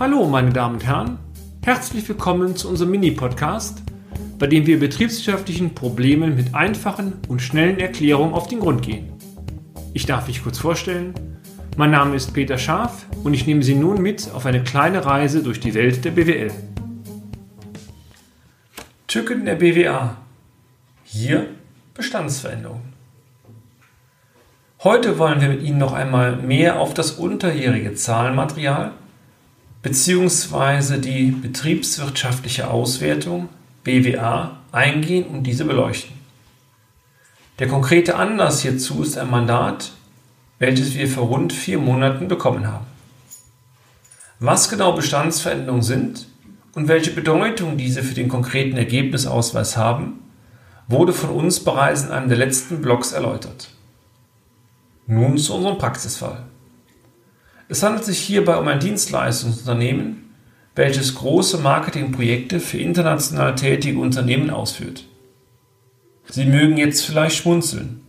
Hallo, meine Damen und Herren. Herzlich willkommen zu unserem Mini-Podcast, bei dem wir betriebswirtschaftlichen Problemen mit einfachen und schnellen Erklärungen auf den Grund gehen. Ich darf mich kurz vorstellen. Mein Name ist Peter Scharf und ich nehme Sie nun mit auf eine kleine Reise durch die Welt der BWL. Tücken der BWA. Hier Bestandsveränderungen. Heute wollen wir mit Ihnen noch einmal mehr auf das unterjährige Zahlenmaterial bzw. die betriebswirtschaftliche Auswertung BWA eingehen und diese beleuchten. Der konkrete Anlass hierzu ist ein Mandat, welches wir vor rund vier Monaten bekommen haben. Was genau Bestandsveränderungen sind und welche Bedeutung diese für den konkreten Ergebnisausweis haben, wurde von uns bereits in einem der letzten Blogs erläutert. Nun zu unserem Praxisfall. Es handelt sich hierbei um ein Dienstleistungsunternehmen, welches große Marketingprojekte für international tätige Unternehmen ausführt. Sie mögen jetzt vielleicht schmunzeln.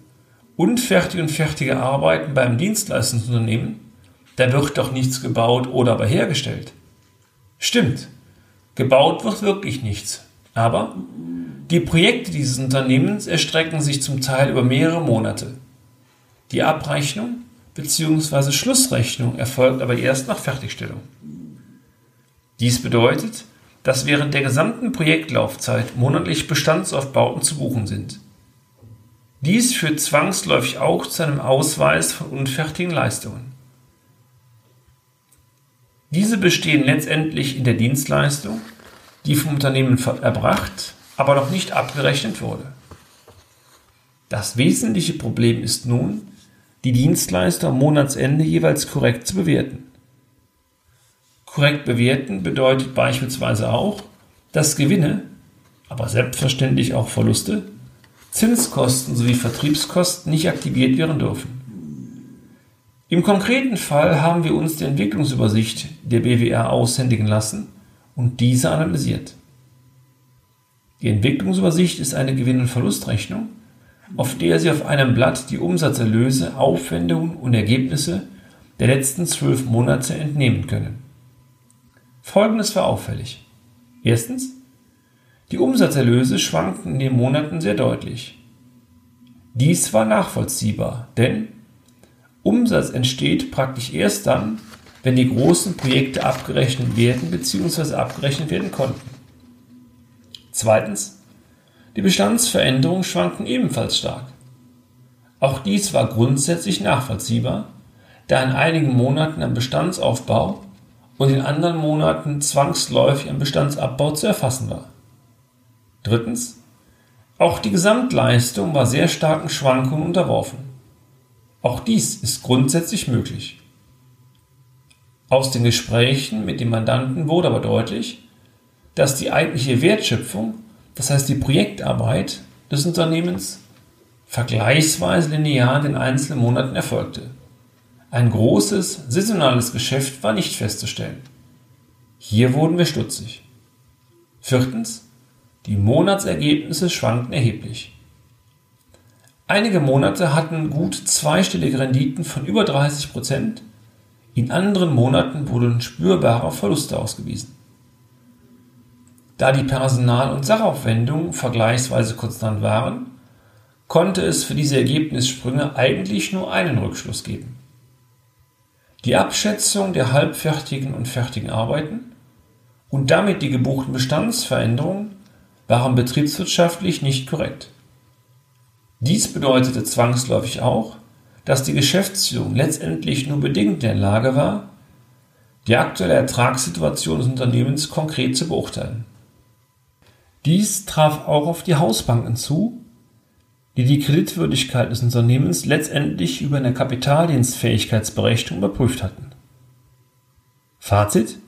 Unfertige und fertige Arbeiten beim Dienstleistungsunternehmen, da wird doch nichts gebaut oder aber hergestellt. Stimmt, gebaut wird wirklich nichts. Aber die Projekte dieses Unternehmens erstrecken sich zum Teil über mehrere Monate. Die Abrechnung bzw. Schlussrechnung erfolgt aber erst nach Fertigstellung. Dies bedeutet, dass während der gesamten Projektlaufzeit monatlich Bestandsaufbauten zu buchen sind. Dies führt zwangsläufig auch zu einem Ausweis von unfertigen Leistungen. Diese bestehen letztendlich in der Dienstleistung, die vom Unternehmen erbracht, aber noch nicht abgerechnet wurde. Das wesentliche Problem ist nun, die Dienstleister am Monatsende jeweils korrekt zu bewerten. Korrekt bewerten bedeutet beispielsweise auch, dass Gewinne, aber selbstverständlich auch Verluste, Zinskosten sowie Vertriebskosten nicht aktiviert werden dürfen. Im konkreten Fall haben wir uns die Entwicklungsübersicht der BWR aushändigen lassen und diese analysiert. Die Entwicklungsübersicht ist eine Gewinn- und Verlustrechnung, auf der Sie auf einem Blatt die Umsatzerlöse, Aufwendungen und Ergebnisse der letzten zwölf Monate entnehmen können. Folgendes war auffällig. Erstens, die Umsatzerlöse schwankten in den Monaten sehr deutlich. Dies war nachvollziehbar, denn Umsatz entsteht praktisch erst dann, wenn die großen Projekte abgerechnet werden bzw. abgerechnet werden konnten. Zweitens, die Bestandsveränderungen schwanken ebenfalls stark. Auch dies war grundsätzlich nachvollziehbar, da in einigen Monaten ein Bestandsaufbau und in anderen Monaten zwangsläufig ein Bestandsabbau zu erfassen war. Drittens, auch die Gesamtleistung war sehr starken Schwankungen unterworfen. Auch dies ist grundsätzlich möglich. Aus den Gesprächen mit dem Mandanten wurde aber deutlich, dass die eigentliche Wertschöpfung das heißt, die Projektarbeit des Unternehmens vergleichsweise linear in den einzelnen Monaten erfolgte. Ein großes saisonales Geschäft war nicht festzustellen. Hier wurden wir stutzig. Viertens, die Monatsergebnisse schwankten erheblich. Einige Monate hatten gut zweistellige Renditen von über 30 Prozent, in anderen Monaten wurden spürbare Verluste ausgewiesen. Da die Personal- und Sachaufwendungen vergleichsweise konstant waren, konnte es für diese Ergebnissprünge eigentlich nur einen Rückschluss geben. Die Abschätzung der halbfertigen und fertigen Arbeiten und damit die gebuchten Bestandsveränderungen waren betriebswirtschaftlich nicht korrekt. Dies bedeutete zwangsläufig auch, dass die Geschäftsführung letztendlich nur bedingt in der Lage war, die aktuelle Ertragssituation des Unternehmens konkret zu beurteilen. Dies traf auch auf die Hausbanken zu, die die Kreditwürdigkeit des Unternehmens letztendlich über eine Kapitaldienstfähigkeitsberechnung überprüft hatten. Fazit?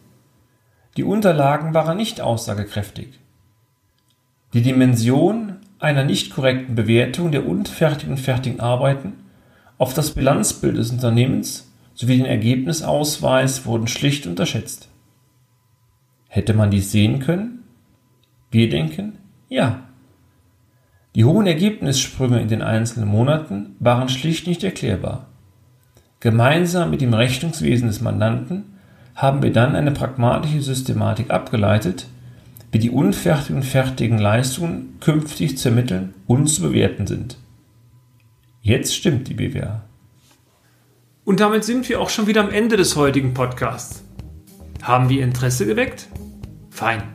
Die Unterlagen waren nicht aussagekräftig. Die Dimension einer nicht korrekten Bewertung der unfertigen fertigen Arbeiten auf das Bilanzbild des Unternehmens sowie den Ergebnisausweis wurden schlicht unterschätzt. Hätte man dies sehen können? Wir denken, ja. Die hohen Ergebnissprünge in den einzelnen Monaten waren schlicht nicht erklärbar. Gemeinsam mit dem Rechnungswesen des Mandanten haben wir dann eine pragmatische Systematik abgeleitet, wie die unfertigen und fertigen Leistungen künftig zu ermitteln und zu bewerten sind. Jetzt stimmt die BWA. Und damit sind wir auch schon wieder am Ende des heutigen Podcasts. Haben wir Interesse geweckt? Fein.